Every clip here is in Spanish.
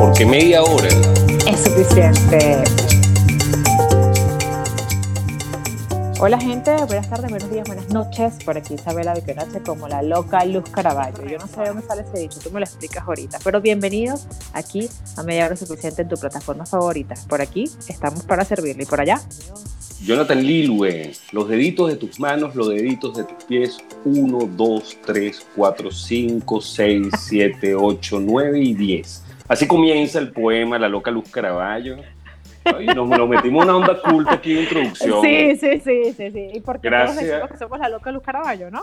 porque media hora es suficiente. Hola gente, buenas tardes, buenos días, buenas noches. Por aquí Isabela Viconache como la loca Luz Caraballo. Yo no sé de dónde sale ese dicho, tú me lo explicas ahorita. Pero bienvenidos aquí a Media Hora Suficiente en tu plataforma favorita. Por aquí estamos para servirle y por allá. Jonathan Lilwe, los deditos de tus manos, los deditos de tus pies, 1, 2, 3, 4, 5, 6, 7, 8, 9 y 10. Así comienza el poema La loca Luz Caraballo. Ay, nos, nos metimos una onda culta aquí de introducción. Sí, sí, sí, sí, sí. ¿Y por qué todos Gracias. decimos que somos la loca Luz Caraballo, no?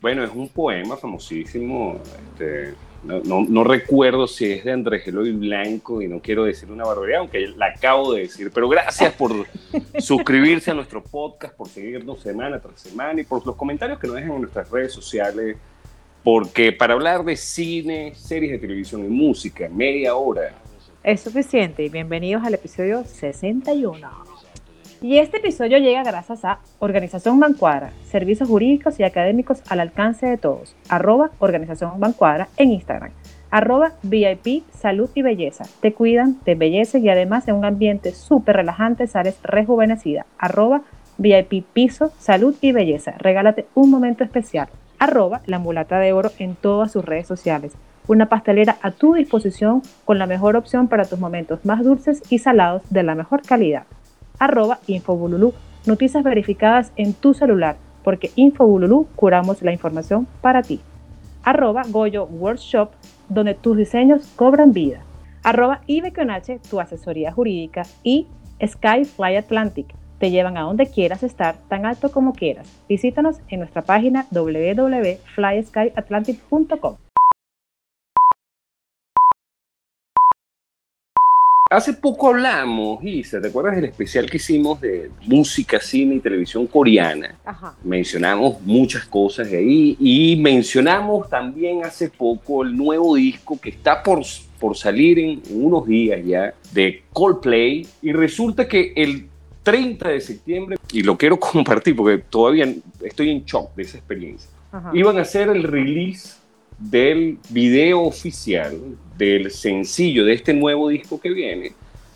Bueno, es un poema famosísimo. este, no, no- no recuerdo si es de Andrés Eloy Blanco y no quiero decir una barbaridad, aunque la acabo de decir. Pero gracias por suscribirse a nuestro podcast, por seguirnos semana tras semana y por los comentarios que nos dejan en nuestras redes sociales. Porque para hablar de cine, series de televisión y música, media hora. Es suficiente y bienvenidos al episodio 61. Y este episodio llega gracias a Organización Bancuadra, servicios jurídicos y académicos al alcance de todos. Arroba Organización Bancuadra en Instagram. Arroba VIP Salud y Belleza. Te cuidan, te embellecen y además en un ambiente súper relajante sales rejuvenecida. Arroba VIP Piso Salud y Belleza. Regálate un momento especial. Arroba La Mulata de Oro en todas sus redes sociales una pastelera a tu disposición con la mejor opción para tus momentos más dulces y salados de la mejor calidad. Arroba Infobululú, noticias verificadas en tu celular, porque Infobululú curamos la información para ti. Arroba Goyo Workshop, donde tus diseños cobran vida. Arroba IBQNH, tu asesoría jurídica. Y Sky Fly Atlantic, te llevan a donde quieras estar, tan alto como quieras. Visítanos en nuestra página www.flyskyatlantic.com. Hace poco hablamos, Isa, ¿te acuerdas del especial que hicimos de música, cine y televisión coreana? Ajá. Mencionamos muchas cosas de ahí y mencionamos también hace poco el nuevo disco que está por, por salir en unos días ya de Coldplay y resulta que el 30 de septiembre, y lo quiero compartir porque todavía estoy en shock de esa experiencia, Ajá. iban a hacer el release del video oficial del sencillo de este nuevo disco que viene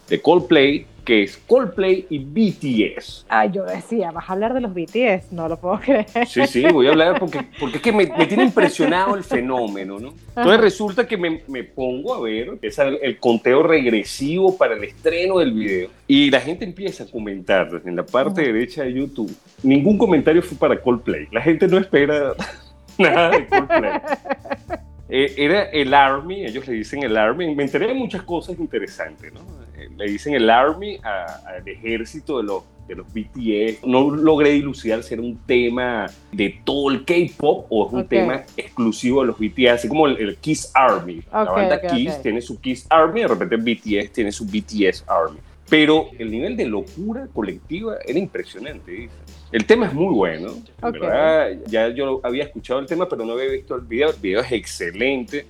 de Coldplay, que es Coldplay y BTS. Ay, yo decía, vas a hablar de los BTS, no lo puedo creer. Sí, sí, voy a hablar porque, porque es que me, me tiene impresionado el fenómeno, ¿no? Entonces resulta que me, me pongo a ver es el, el conteo regresivo para el estreno del video y la gente empieza a comentar en la parte Ujú. derecha de YouTube. Ningún comentario fue para Coldplay. La gente no espera nada de Coldplay. Eh, era el Army, ellos le dicen el Army. Me enteré de muchas cosas interesantes, ¿no? Le dicen el Army al ejército de los, de los BTS. No logré dilucidar si era un tema de todo el K-pop o es un Ok. tema exclusivo de los BTS, así como el, el Kiss Army. la Ok, banda ok, Kiss tiene su Kiss Army, de repente BTS tiene su BTS Army. Pero el nivel de locura colectiva era impresionante. dice. El tema es muy bueno. en verdad, ya yo había escuchado el tema, pero no había visto el video. El video es excelente.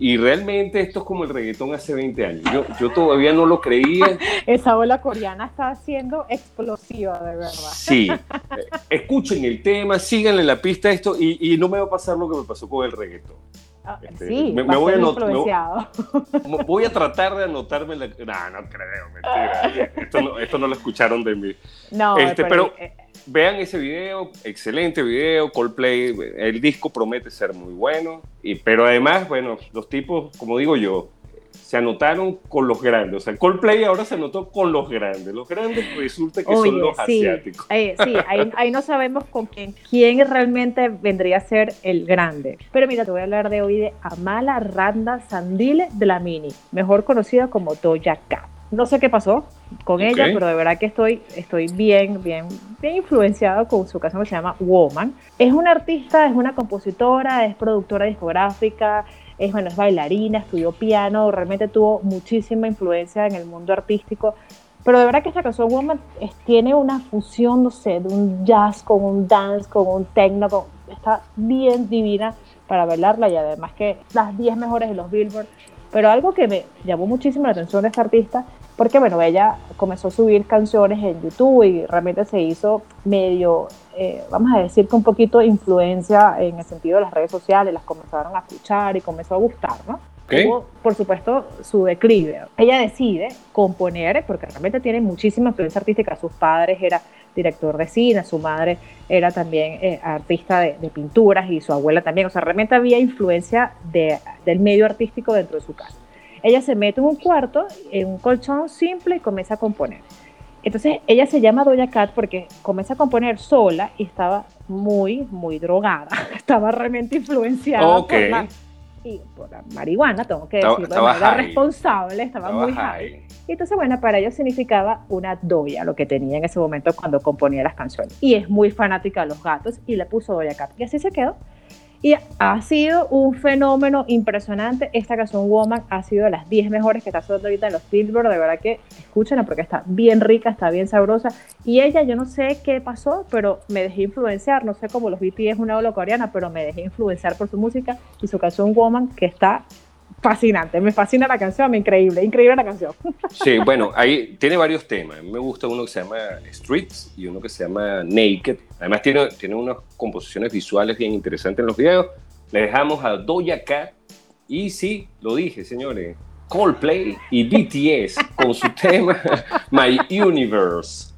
Y realmente esto es como el reggaetón hace 20 años. Yo, yo todavía no lo creía. Esa ola coreana está siendo explosiva, de verdad. Sí. Escuchen el tema, síganle la pista a esto y, y no me va a pasar lo que me pasó con el reggaetón. Ah, Este, sí, me- me voy a me- Voy a tratar de anotarme la... No, no creo, mentira. Esto no, esto no lo escucharon de mí. No, Este, pero- eh, Vean ese video, excelente video, Coldplay, el disco promete ser muy bueno, y, pero además, bueno, los tipos, como digo yo, se anotaron con los grandes, o sea, Coldplay ahora se anotó con los grandes, los grandes resulta que Oye, son los sí, asiáticos. eh, sí, ahí, ahí no sabemos con quién, quién realmente vendría a ser el grande. Pero mira, te voy a hablar de hoy de Amala Randa Sandile de la Mini, mejor conocida como Doja Cat. No sé qué pasó con Ok. ella, pero de verdad que estoy, estoy bien, bien, bien influenciada con su canción que se llama Woman. Es una artista, es una compositora, es productora discográfica, es, bueno, es bailarina, estudió piano, realmente tuvo muchísima influencia en el mundo artístico. Pero de verdad que esta canción Woman tiene una fusión, no sé, de un jazz con un dance, con un techno, está bien divina para bailarla y además que las 10 mejores de los Billboard. Pero algo que me llamó muchísimo la atención de esta artista, porque bueno, ella comenzó a subir canciones en YouTube y realmente se hizo medio, eh, vamos a decir que un poquito influencia en el sentido de las redes sociales, las comenzaron a escuchar y comenzó a gustar, ¿no? tuvo, por supuesto, su declive. Ella decide componer, porque realmente tiene muchísima influencia artística. Sus padres eran director de cine, su madre era también eh, artista de, pinturas y su abuela también. O sea, realmente había influencia de, del medio artístico dentro de su casa. Ella se mete en un cuarto, en un colchón simple y comienza a componer. Entonces ella se llama Doña Cat porque comienza a componer sola y estaba muy, muy drogada. Estaba realmente influenciada por, la, y por la marihuana, tengo que decirlo de manera responsable, estaba, muy high. Y entonces, bueno, para ella significaba una doya, lo que tenía en ese momento cuando componía las canciones. Y es muy fanática de los gatos y le puso Doña Cat. Y así se quedó. Y ha sido un fenómeno impresionante. Esta canción Woman ha sido de las 10 mejores que está sonando ahorita en los Billboard. De verdad que escúchenla porque está bien rica, está bien sabrosa. Y ella, yo no sé qué pasó, pero me dejé influenciar. No sé cómo los BTS es una ola coreana, pero me dejé influenciar por su música y su canción Woman, que está fascinante, me fascina la canción, increíble, increíble la canción. Sí, bueno, ahí tiene varios temas. Me gusta uno que se llama Streets y uno que se llama Naked. Además tiene, tiene unas composiciones visuales bien interesantes en los videos. Le dejamos a Doja Cat y sí, lo dije, señores, Coldplay y BTS con su tema My Universe.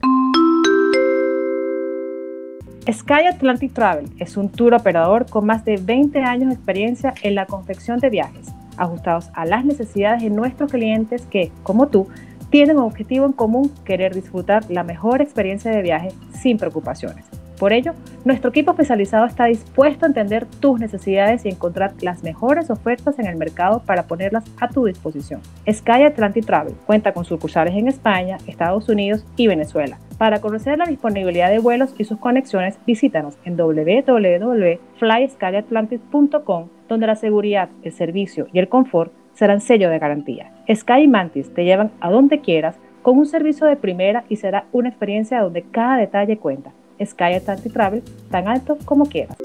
Sky Atlantic Travel es un tour operador con más de 20 años de experiencia en la confección de viajes ajustados a las necesidades de nuestros clientes que, como tú, tienen un objetivo en común, querer disfrutar la mejor experiencia de viaje sin preocupaciones. Por ello, nuestro equipo especializado está dispuesto a entender tus necesidades y encontrar las mejores ofertas en el mercado para ponerlas a tu disposición. Sky Atlantic Travel cuenta con sucursales en España, Estados Unidos y Venezuela. Para conocer la disponibilidad de vuelos y sus conexiones, visítanos en www.flyskyatlantic.com, donde la seguridad, el servicio y el confort serán sello de garantía. Sky y Mantis te llevan a donde quieras con un servicio de primera y será una experiencia donde cada detalle cuenta. Sky Atlantic Travel tan alto como quieras.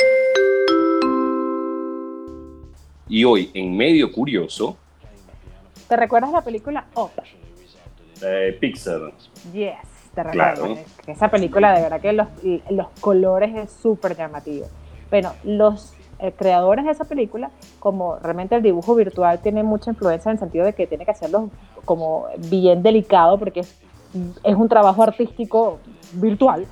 Y hoy, en medio curioso. ¿Te recuerdas la película Up? De Pixar. Yes, te recuerdo. Esa película, de verdad que los, los colores es súper llamativo. Bueno, los eh, creadores de esa película, como realmente el dibujo virtual tiene mucha influencia en el sentido de que tiene que hacerlo como bien delicado, porque es, es un trabajo artístico virtual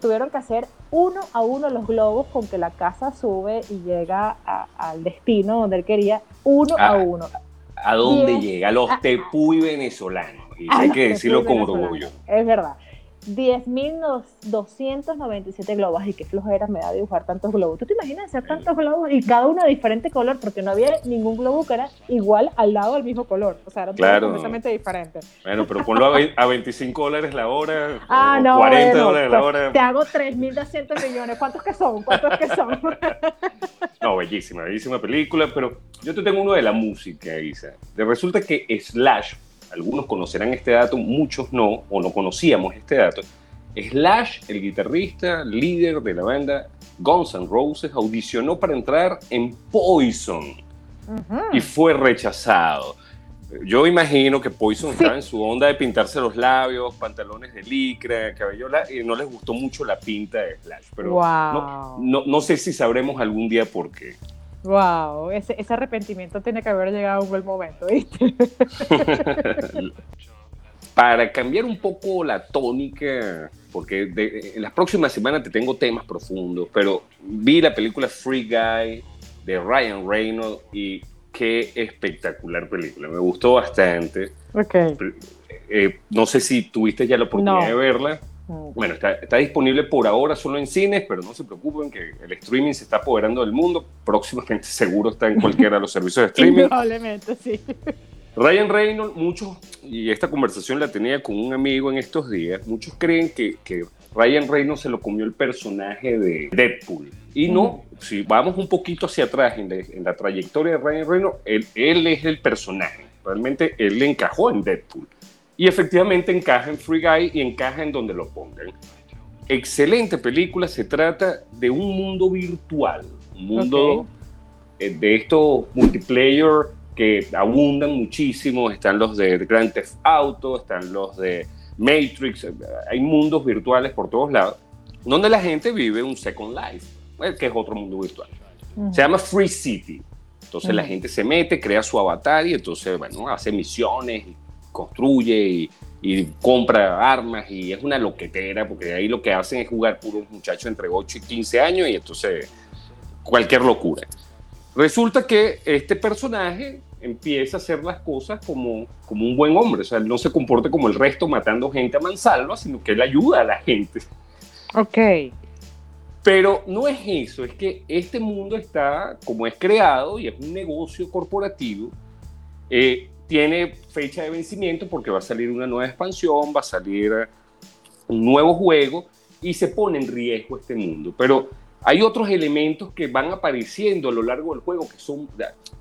tuvieron que hacer uno a uno los globos con que la casa sube y llega al destino donde él quería, uno a, uno. ¿A dónde llega? Los tepuy venezolanos. Y hay que decirlo con orgullo. Es verdad. 10.297 globos. Y qué flojera me da dibujar tantos globos. ¿Tú te imaginas hacer tantos globos y cada uno de diferente color? Porque no había ningún globo que era igual al lado del mismo color. O sea, eran claro. completamente diferentes. Bueno, pero ponlo a, 25 dólares la hora. Ah, no. 40 dólares la pues, hora. Te hago 3.200 millones. ¿Cuántos que son? ¿Cuántos que son? no, bellísima, bellísima película. Pero yo te tengo uno de la música, Isa. Resulta que Slash algunos conocerán este dato, muchos no, o no conocíamos este dato. Slash, el guitarrista, líder de la banda Guns N' Roses, audicionó para entrar en Poison y fue rechazado. Yo imagino que Poison estaba en su onda de pintarse los labios, pantalones de licra, cabello, y no les gustó mucho la pinta de Slash, pero no, no sé si sabremos algún día por qué. Wow, ese, arrepentimiento tiene que haber llegado a un buen momento, ¿viste? Para cambiar un poco la tónica, porque en las próximas semanas te tengo temas profundos, pero vi la película Free Guy de Ryan Reynolds y qué espectacular película, me gustó bastante. Okay. Eh, no sé si tuviste ya la oportunidad de verla. Bueno, está, disponible por ahora solo en cines, pero no se preocupen que el streaming se está apoderando del mundo. Próximamente seguro está en cualquiera de los servicios de streaming. Probablemente, sí. Ryan Reynolds, muchos, y esta conversación la tenía con un amigo en estos días, muchos creen que, que Ryan Reynolds se lo comió el personaje de Deadpool. Y no, si vamos un poquito hacia atrás en, la trayectoria de Ryan Reynolds, él, él es el personaje. Realmente él le encajó en Deadpool. Y efectivamente encaja en Free Guy y encaja en donde lo pongan. Excelente película, se trata de un mundo virtual, un mundo eh, de estos multiplayer que abundan muchísimo, están los de Grand Theft Auto, están los de Matrix, hay mundos virtuales por todos lados, donde la gente vive un Second Life, eh, que es otro mundo virtual. Se llama Free City. Entonces la gente se mete, crea su avatar y entonces, bueno, hace misiones, construye y, y compra armas y es una loquetera porque ahí lo que hacen es jugar puros muchachos entre 8 y 15 años y entonces cualquier locura. Resulta que este personaje empieza a hacer las cosas como, como un buen hombre, o sea, él no se comporta como el resto matando gente a mansalva, sino que él ayuda a la gente. Ok. Pero no es eso, es que este mundo está como es creado y es un negocio corporativo, eh, tiene fecha de vencimiento porque va a salir una nueva expansión, va a salir un nuevo juego y se pone en riesgo este mundo. Pero hay otros elementos que van apareciendo a lo largo del juego que son,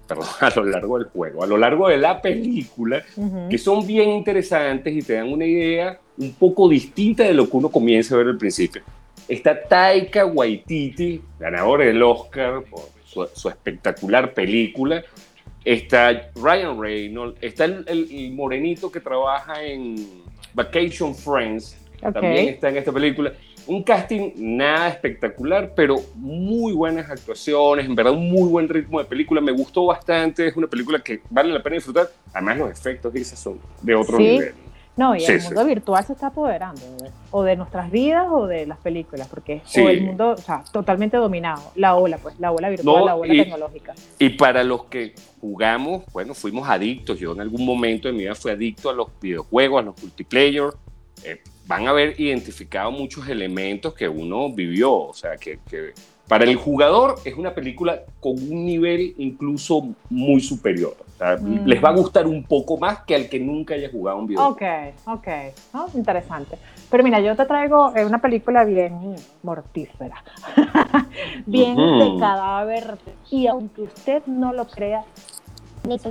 perdón, a lo largo del juego, a lo largo de la película, que son bien interesantes y te dan una idea un poco distinta de lo que uno comienza a ver al principio. Está Taika Waititi, ganador del Oscar por su, su espectacular película. Está Ryan Reynolds, está el, el, morenito que trabaja en Vacation Friends, Ok. también está en esta película. Un casting nada espectacular, pero muy buenas actuaciones, en verdad un muy buen ritmo de película, me gustó bastante, es una película que vale la pena disfrutar, además los efectos dices, son de otro Sí. nivel. No, y Sí, el sí. mundo virtual se está apoderando, o de nuestras vidas o de las películas, porque Sí. o el mundo, o sea, totalmente dominado. La ola, pues, la ola virtual, No, la ola y- tecnológica. Y para los que jugamos, bueno, fuimos adictos. Yo en algún momento de mi vida fui adicto a los videojuegos, a los multiplayer. Eh, van a haber identificado muchos elementos que uno vivió. O sea, que, que para el jugador es una película con un nivel incluso muy superior. O sea, Mm. Les va a gustar un poco más que al que nunca haya jugado un videojuego. Ok, ok, interesante. Pero mira, yo te traigo eh, una película bien mortífera, bien de cadáver, y aunque usted no lo crea,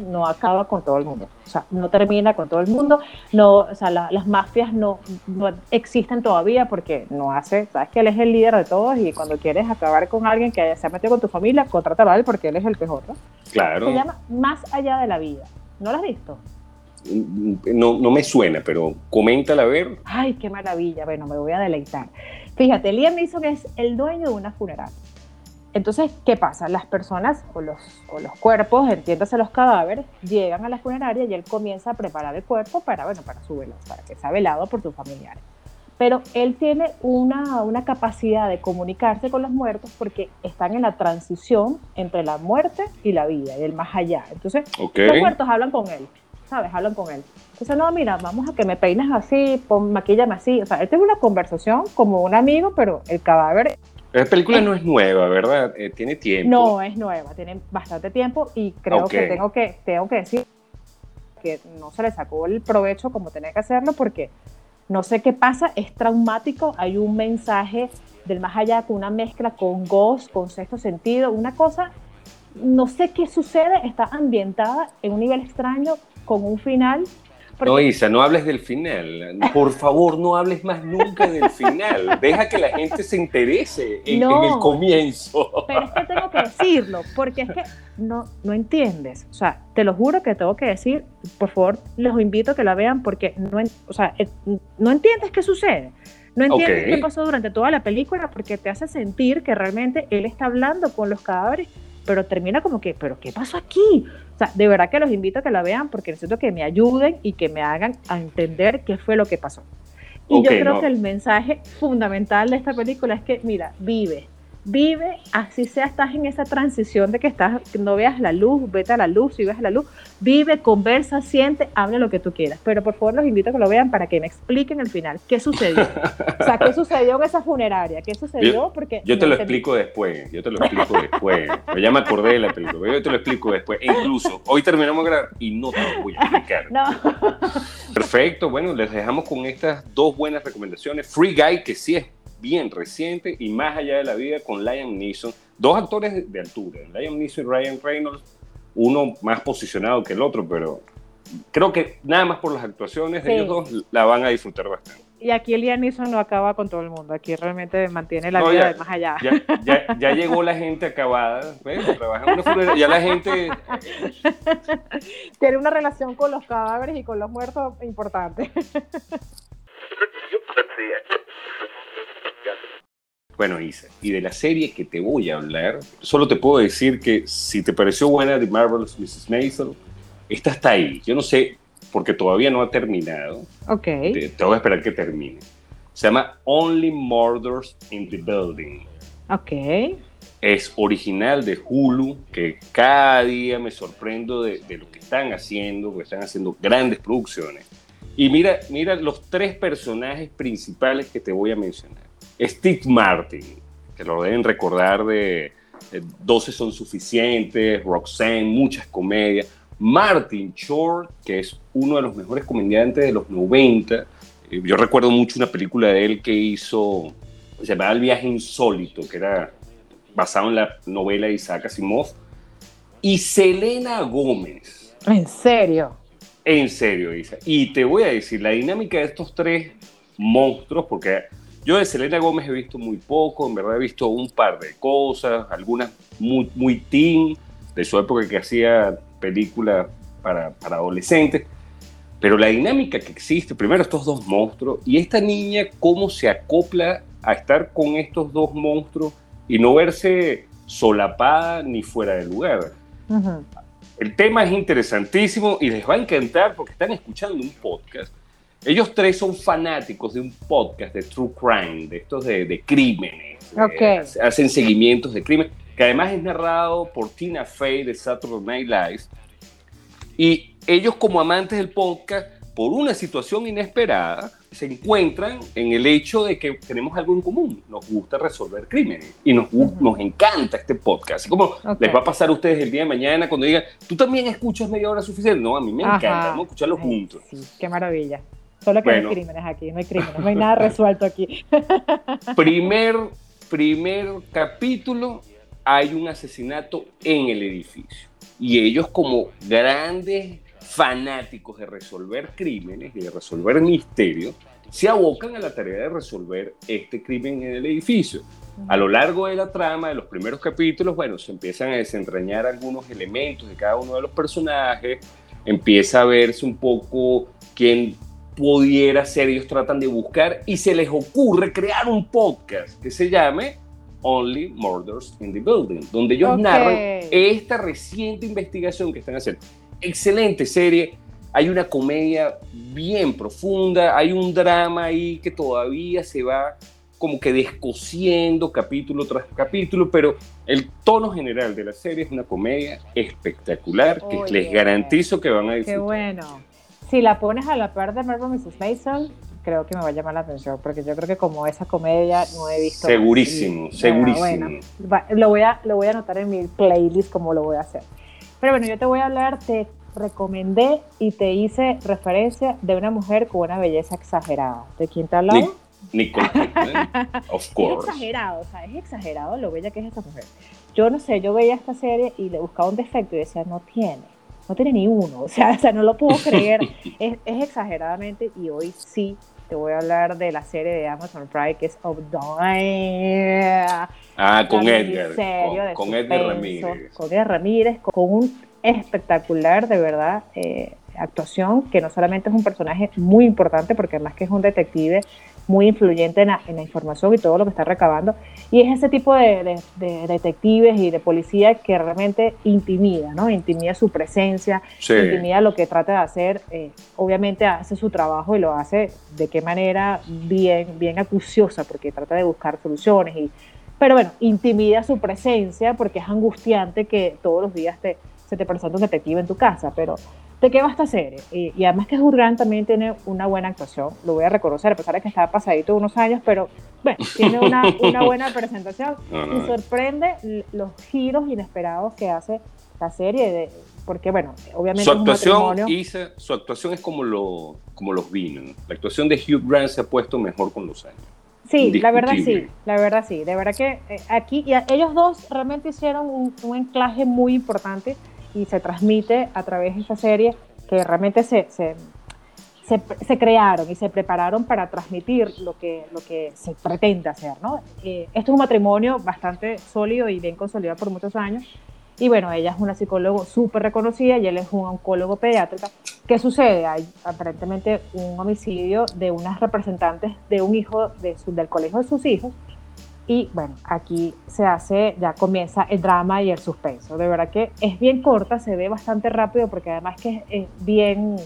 no acaba con todo el mundo, o sea, no termina con todo el mundo, no, o sea, la- las mafias no, no existen todavía porque no hace, sabes que él es el líder de todos y cuando quieres acabar con alguien que haya- se ha metido con tu familia, contrátalo a él porque él es el ¿no? Claro. Se llama Más allá de la vida, ¿no lo has visto? No, no me suena, pero coméntala a ver. Ay, qué maravilla. Bueno, me voy a deleitar. Fíjate, Liam Neeson es el dueño de una funeraria. Entonces, ¿qué pasa? Las personas o los, o los cuerpos, entiéndase los cadáveres, llegan a la funeraria y él comienza a preparar el cuerpo para, bueno, para su velo, para que sea velado por sus familiares. Pero él tiene una, una capacidad de comunicarse con los muertos porque están en la transición entre la muerte y la vida, y el más allá. Entonces, Ok. los muertos hablan con él, ¿sabes? Hablan con él. Entonces, no, mira, vamos a que me peines así, pon, maquíllame así. O sea, él tiene una conversación como un amigo, pero el cadáver La película no es nueva, ¿verdad? Eh, tiene tiempo. no es nueva, tiene bastante tiempo y creo Ok. que, tengo que tengo que decir que no se le sacó el provecho como tenía que hacerlo porque no sé qué pasa, es traumático, hay un mensaje del más allá con una mezcla con Ghost, con sexto sentido, una cosa, no sé qué sucede, está ambientada en un nivel extraño con un final. Porque- No, Isa, no hables del final. Por favor, no hables más nunca del final. Deja que la gente se interese en, No. en el comienzo. Pero es que tengo que decirlo, porque es que no, no entiendes. O sea, te lo juro que tengo que decir, por favor, los invito a que la vean porque no, o sea, eh, no entiendes qué sucede. No entiendes qué pasó durante toda la película porque te hace sentir que realmente él está hablando con los cadáveres, pero termina como que, ¿pero qué pasó aquí? O sea, de verdad que los invito a que la vean porque necesito que me ayuden y que me hagan a entender qué fue lo que pasó. Y yo creo no. que el mensaje fundamental de esta película es que, mira, vive, vive, así sea, estás en esa transición de que estás, no veas la luz, vete a la luz, si ves la luz, vive, conversa, siente, habla lo que tú quieras. Pero por favor los invito a que lo vean para que me expliquen al final qué sucedió. o sea, qué sucedió en esa funeraria, qué sucedió, porque... Yo te no lo entendí. explico después. Yo te lo explico después. Ya me acordé de la película. pero Yo te lo explico después. E incluso hoy terminamos de grabar y no te lo voy a explicar. No, Perfecto. Bueno, les dejamos con estas dos buenas recomendaciones. Free Guy, que sí es bien reciente, y Más allá de la vida con Liam Neeson. Dos actores de, altura. Liam Neeson y Ryan Reynolds. Uno más posicionado que el otro, pero creo que nada más por las actuaciones de Sí. ellos dos la van a disfrutar bastante. y aquí Liam Neeson no acaba con todo el mundo, aquí realmente mantiene la No, vida ya- de más allá. Ya, ya, ya llegó la gente acabada, ¿ves? Trabaja en una funeraria, ya la gente Tiene una relación con los cadáveres y con los muertos importante. Bueno, Isa, y de la serie que te voy a hablar, solo te puedo decir que si te pareció buena The Marvelous Mrs. Maisel, esta está ahí. Yo no sé, porque todavía no ha terminado. Ok. Te, te voy a esperar que termine. Se llama Only Murders in the Building. Ok. Es original de Hulu, que cada día me sorprendo de, de lo que están haciendo, porque están haciendo grandes producciones. Y mira, mira los tres personajes principales que te voy a mencionar. Steve Martin, que lo deben recordar de, de 12 son suficientes, Roxanne, muchas comedias. Martin Short, que es uno de los mejores comediantes de los 90. Eh, Yo recuerdo mucho una película de él que hizo, se llamaba El viaje insólito, que era basado en la novela de Isaac Asimov. Y Selena Gómez. ¿En serio? En serio, Isa. Y te voy a decir, la dinámica de estos tres monstruos, porque yo de Selena Gómez he visto muy poco, en verdad he visto un par de cosas, algunas muy, muy teen, de su época que hacía películas para, para adolescentes, pero la dinámica que existe, primero estos dos monstruos, y esta niña cómo se acopla a estar con estos dos monstruos y no verse solapada ni fuera de lugar. Ujú. El tema es interesantísimo y les va a encantar porque están escuchando un podcast. Ellos tres son fanáticos de un podcast de True Crime, de estos de, de crímenes. Ok. Eh, hacen seguimientos de crimen, que además es narrado por Tina Fey de Saturday Night Live. Y ellos como amantes del podcast, por una situación inesperada, se encuentran en el hecho de que tenemos algo en común. Nos gusta resolver crímenes y nos, gu- Ujú. nos encanta este podcast. Así como Ok. les va a pasar a ustedes el día de mañana cuando digan, tú también escuchas media hora suficiente. No, a mí me encanta, Ajá. vamos a escucharlo Ay, juntos. Sí, qué maravilla. Solo que no hay crímenes aquí, no hay crímenes, no hay nada resuelto aquí. Primer, primer capítulo, hay un asesinato en el edificio. Y ellos como grandes fanáticos de resolver crímenes y de resolver misterios, se abocan a la tarea de resolver este crimen en el edificio. A lo largo de la trama, de los primeros capítulos, bueno, se empiezan a desentrañar algunos elementos de cada uno de los personajes, empieza a verse un poco quién pudiera ser, ellos tratan de buscar y se les ocurre crear un podcast que se llame Only Murders in the Building, donde ellos Ok. narran esta reciente investigación que están haciendo. Excelente serie, hay una comedia bien profunda, hay un drama ahí que todavía se va como que descosiendo capítulo tras capítulo, pero el tono general de la serie es una comedia espectacular que les garantizo que van a Qué disfrutar. bueno. Si la pones a la par de Marvel Mrs. Mason, creo que me va a llamar la atención, porque yo creo que como esa comedia no he visto. Segurísimo, Y, segurísimo. Bueno, va- lo, voy a, lo voy a anotar en mi playlist como lo voy a hacer. Pero bueno, yo te voy a hablar, te recomendé y te hice referencia de una mujer con una belleza exagerada. ¿De quién te hablaba? Nic- Nicole Kidman, of Es course. exagerado, o sea, es exagerado lo bella que es esta mujer. Yo no sé, yo veía esta serie y le buscaba un defecto y decía, no tiene, no tiene ni uno, o sea, o sea no lo puedo creer, es, es exageradamente y hoy sí te voy a hablar de la serie de Amazon Prime que es Obdine. Ah, con Edgar, con, con Edgar Ramírez. Con Edgar Ramírez, con un espectacular, de verdad, eh, actuación, que no solamente es un personaje muy importante, porque además que es un detective muy influyente en la, en la información y todo lo que está recabando, y es ese tipo de, de- de detectives y de policía que realmente intimida, ¿no? Intimida su presencia, Sí. intimida lo que trata de hacer, eh, obviamente hace su trabajo y lo hace de qué manera bien, bien acuciosa, porque trata de buscar soluciones, y, pero bueno, intimida su presencia porque es angustiante que todos los días te, se te presenta un detective en tu casa, pero ¿de qué va esta serie? Y, y además que Jurgan también tiene una buena actuación, lo voy a reconocer, a pesar de que está pasadito unos años, pero bueno, tiene una, una buena presentación No, y sorprende los giros inesperados que hace la serie, de, porque bueno, obviamente Su es actuación, matrimonio. Isa, su actuación es como, lo, como los vinos. La actuación de Hugh Grant se ha puesto mejor con los años. Sí, la verdad sí, la verdad sí, de verdad que eh, aquí y a- ellos dos realmente hicieron un, un anclaje muy importante y se transmite a través de esta serie que realmente se, se, se, se crearon y se prepararon para transmitir lo que, lo que se pretende hacer, ¿no? Eh, esto es un matrimonio bastante sólido y bien consolidado por muchos años y bueno, ella es una psicóloga súper reconocida y él es un oncólogo pediátrica. ¿Qué sucede? Hay aparentemente un homicidio de unas representantes de un hijo de su- del colegio de sus hijos Y bueno, aquí se hace, ya comienza el drama y el suspenso. De verdad que es bien corta, se ve bastante rápido porque además que es, bien,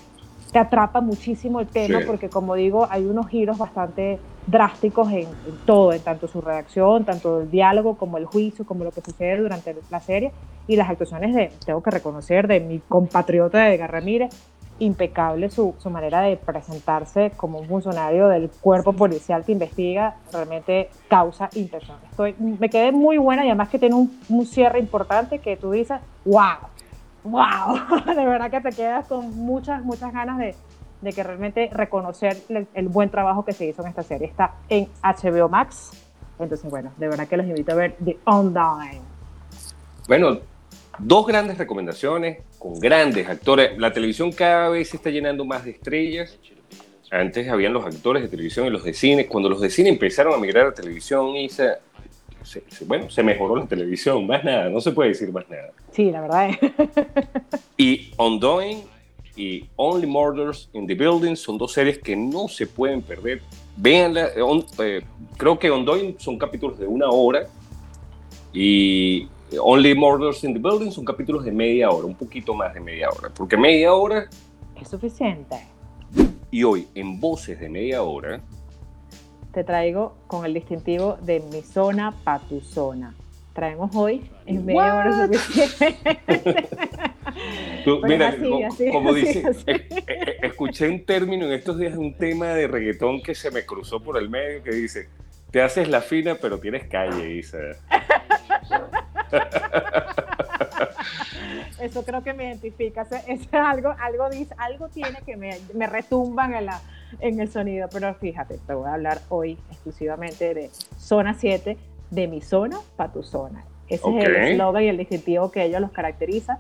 te atrapa muchísimo el tema porque como digo, hay unos giros bastante drásticos en, todo, en tanto su redacción, tanto el diálogo como el juicio, como lo que sucede durante la serie y las actuaciones de, tengo que reconocer, de mi compatriota de Edgar Ramírez, impecable su, su, manera de presentarse como un funcionario del cuerpo policial que investiga, realmente causa impresión. Estoy, me quedé muy buena y además que tiene un, un cierre importante que tú dices, wow, wow, de verdad que te quedas con muchas, muchas ganas de, de que realmente reconocer el, buen trabajo que se hizo en esta serie. Está en HBO Max, entonces bueno, de verdad que los invito a ver The Online. Bueno, Dos grandes recomendaciones con grandes actores. La televisión cada vez se está llenando más de estrellas. Antes habían los actores de televisión y los de cine. Cuando los de cine empezaron a migrar a televisión, y se, bueno, se mejoró la televisión. Más nada, no se puede decir más nada. Sí, la verdad es. y Ongoing y Only Murders in the Building son dos series que no se pueden perder. Véanla. Eh, creo que Ongoing son capítulos de una hora. Y Only Murders in the Building son capítulos de media hora, un poquito más de media hora, porque media hora es suficiente. Y hoy, en Voces de Media Hora, te traigo con el distintivo de mi zona pa' tu zona. Traemos hoy en media hora suficiente. mira, como, dice, eh, eh, escuché un término en estos días, un tema de reggaetón que se me cruzó por el medio que dice, te haces la fina pero tienes calle, Isa. Eso creo que me identifica. Es algo, algo, algo tiene que me, me retumban en, la, en el sonido. Pero fíjate, te voy a hablar hoy exclusivamente de Zona 7, de mi zona para tu zona. Ese es el eslogan y el distintivo que ellos los caracteriza.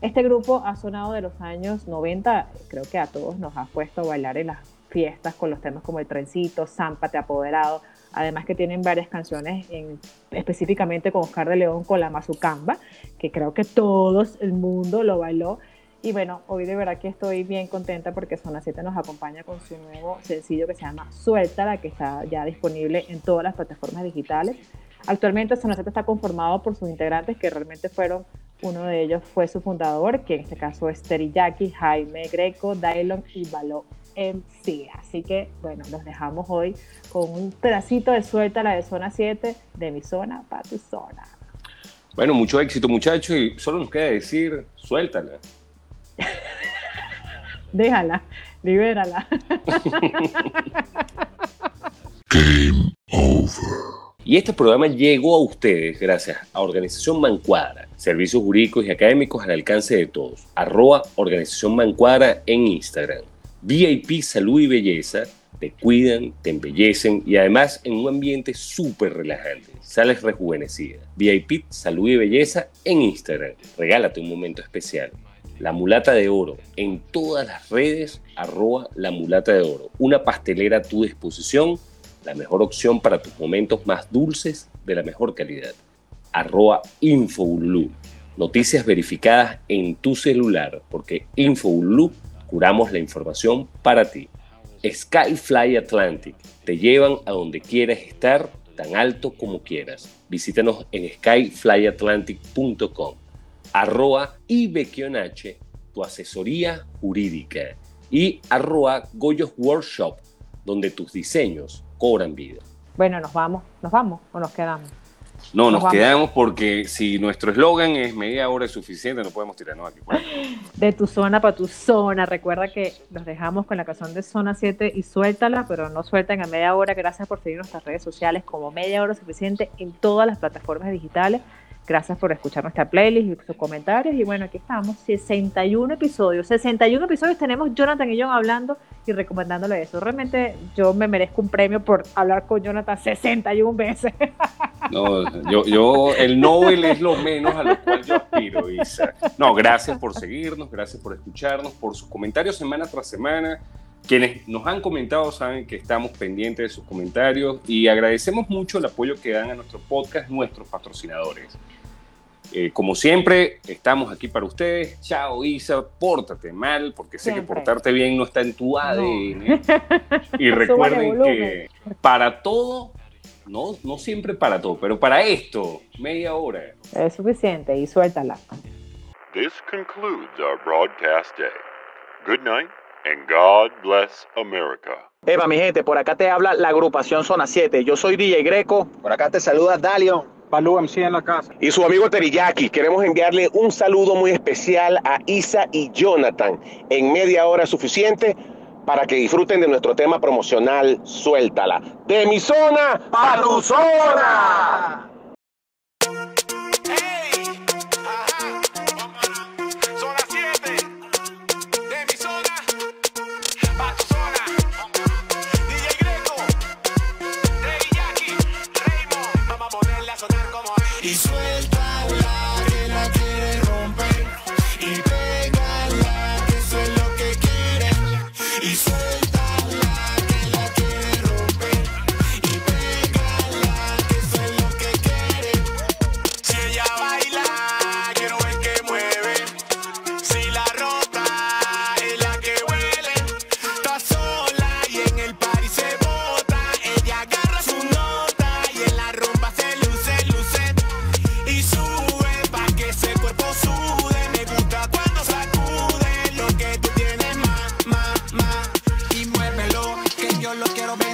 Este grupo ha sonado de los años 90, creo que a todos nos ha puesto a bailar en las fiestas con los temas como el trencito, Zámpate apoderado, Además que tienen varias canciones en, específicamente con Oscar de León con la Mazucamba, que creo que todo el mundo lo bailó. Y bueno, hoy de verdad que estoy bien contenta porque Zona 7 nos acompaña con su nuevo sencillo que se llama Suéltala, que está ya disponible en todas las plataformas digitales. Actualmente Zona 7 está conformado por sus integrantes que realmente fueron, uno de ellos fue su fundador, que en este caso es Teriyaki, Jaime Greco, Dylon y Baló MC. Así que, bueno, los dejamos hoy con un pedacito de suelta la de zona 7, de mi zona para tu zona. Bueno, mucho éxito, muchachos, y solo nos queda decir, suéltala. Déjala, libérala. Game over. Y este programa llegó a ustedes gracias a Organización Mancuadra, servicios jurídicos y académicos al alcance de todos. Arroba Organización Mancuadra en Instagram. VIP Salud y Belleza, te cuidan, te embellecen y además en un ambiente súper relajante. Sales rejuvenecida. VIP Salud y Belleza en Instagram. Regálate un momento especial. La Mulata de Oro, en todas las redes, arroba La Mulata de Oro. Una pastelera a tu disposición, la mejor opción para tus momentos más dulces de la mejor calidad. Arroba. Noticias verificadas en tu celular, porque Infoulu curamos la información para ti. Skyfly Atlantic, te llevan a donde quieras estar, tan alto como quieras. Visítanos en skyflyatlantic.com. IBQNH, tu asesoría jurídica. Y arroba Goyos Workshop, donde tus diseños cobran vida. Bueno, nos vamos, nos vamos o nos quedamos. No, nos, quedamos porque si nuestro eslogan es media hora es suficiente, no podemos tirarnos aquí. De tu zona para tu zona. Recuerda que nos dejamos con la canción de Zona 7 y suéltala, pero no suelten a media hora. Gracias por seguir nuestras redes sociales como media hora suficiente en todas las plataformas digitales. Gracias por escuchar nuestra playlist y sus comentarios. Y bueno, aquí estamos, 61 episodios. 61 episodios tenemos Jonathan y yo hablando y recomendándole eso. Realmente yo me merezco un premio por hablar con Jonathan 61 veces. No, yo, yo el Nobel es lo menos a lo cual yo aspiro, Isa. No, gracias por seguirnos, gracias por escucharnos, por sus comentarios semana tras semana. Quienes nos han comentado saben que estamos pendientes de sus comentarios y agradecemos mucho el apoyo que dan a nuestro podcast nuestros patrocinadores. Eh, como siempre, estamos aquí para ustedes. Chao, Isa, pórtate mal, porque sé que portarte bien no está en tu ADN. Y recuerden que para todo No, no siempre para todo, pero para esto, media hora. Es suficiente y suéltala. This concludes our broadcast day. Good night and God bless America. Eva, mi gente, por acá te habla la agrupación Zona 7. Yo soy DJ Greco. Por acá te saluda Dalio. MC en la casa. Y su amigo Teriyaki, queremos enviarle un saludo muy especial a Isa y Jonathan. En media hora suficiente para que disfruten de nuestro tema promocional Suéltala. De mi zona a tu. Zona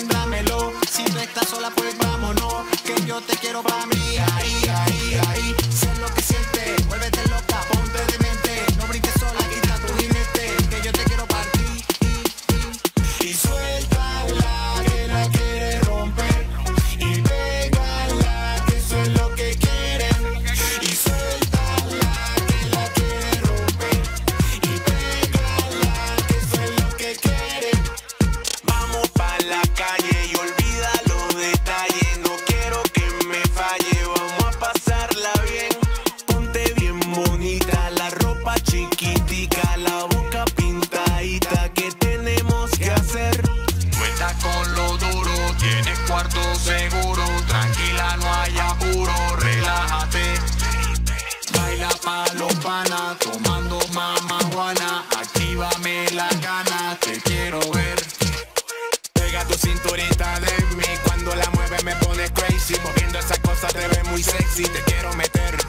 lo quiero, véndamelo. Si tú estás sola, pues vámonos, que yo te quiero para mí. Ahí, ahí, ahí, sé lo que sientes, vuélvete loca, tomando mamajuana. Actívame la gana, te quiero ver. Pega tu cinturita de mí Cuando la mueves me pones crazy Moviendo esa cosa te ve muy sexy Te quiero meter